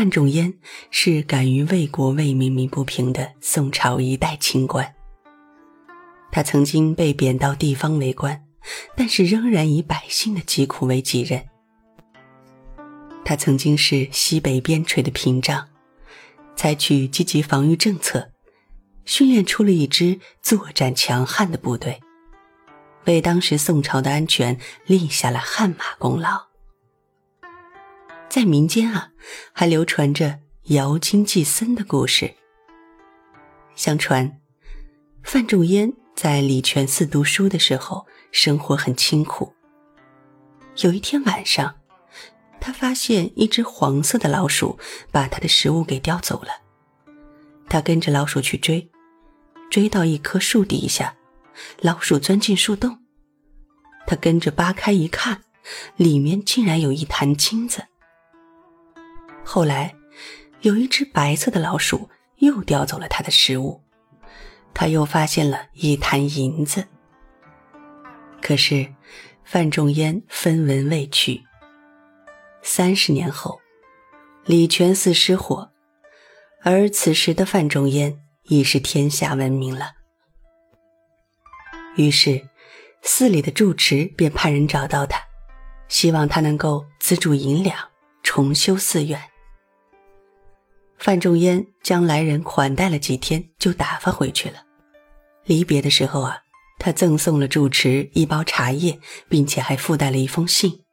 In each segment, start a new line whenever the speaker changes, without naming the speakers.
范仲淹是敢于为国为民鸣不平的宋朝一代清官。他曾经被贬到地方为官，但是仍然以百姓的疾苦为己任。他曾经是西北边陲的屏障，采取积极防御政策，训练出了一支作战强悍的部队，为当时宋朝的安全立下了汗马功劳。在民间啊，还流传着瑶金祭僧的故事。相传，范仲淹在礼泉寺读书的时候，生活很清苦。有一天晚上，他发现一只黄色的老鼠把他的食物给叼走了。他跟着老鼠去追，追到一棵树底下，老鼠钻进树洞。他跟着扒开一看，里面竟然有一坛金子。后来，有一只白色的老鼠又叼走了他的食物，他又发现了一坛银子。可是，范仲淹分文未取。三十年后，礼泉寺失火，而此时的范仲淹已是天下闻名了。于是，寺里的住持便派人找到他，希望他能够资助银两，重修寺院。范仲淹将来人款待了几天，就打发回去了。离别的时候啊，他赠送了住持一包茶叶，并且还附带了一封信。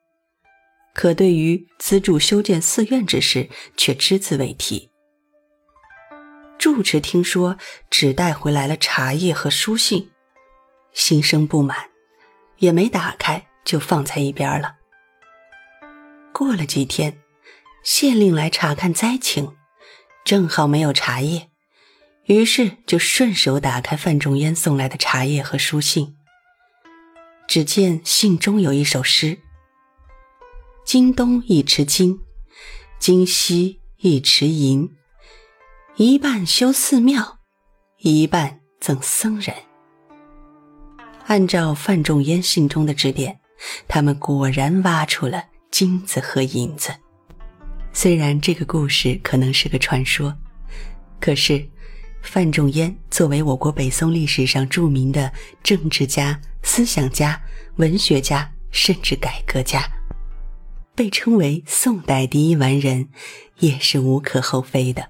可对于资助修建寺院之事，却只字未提。住持听说只带回来了茶叶和书信，心生不满，也没打开，就放在一边了。过了几天，县令来查看灾情。正好没有茶叶，于是就顺手打开范仲淹送来的茶叶和书信。只见信中有一首诗：“京东一池金，京西一池银，一半修寺庙，一半赠僧人。”按照范仲淹信中的指点，他们果然挖出了金子和银子。虽然这个故事可能是个传说，可是范仲淹作为我国北宋历史上著名的政治家、思想家、文学家，甚至改革家，被称为宋代第一完人，也是无可厚非的。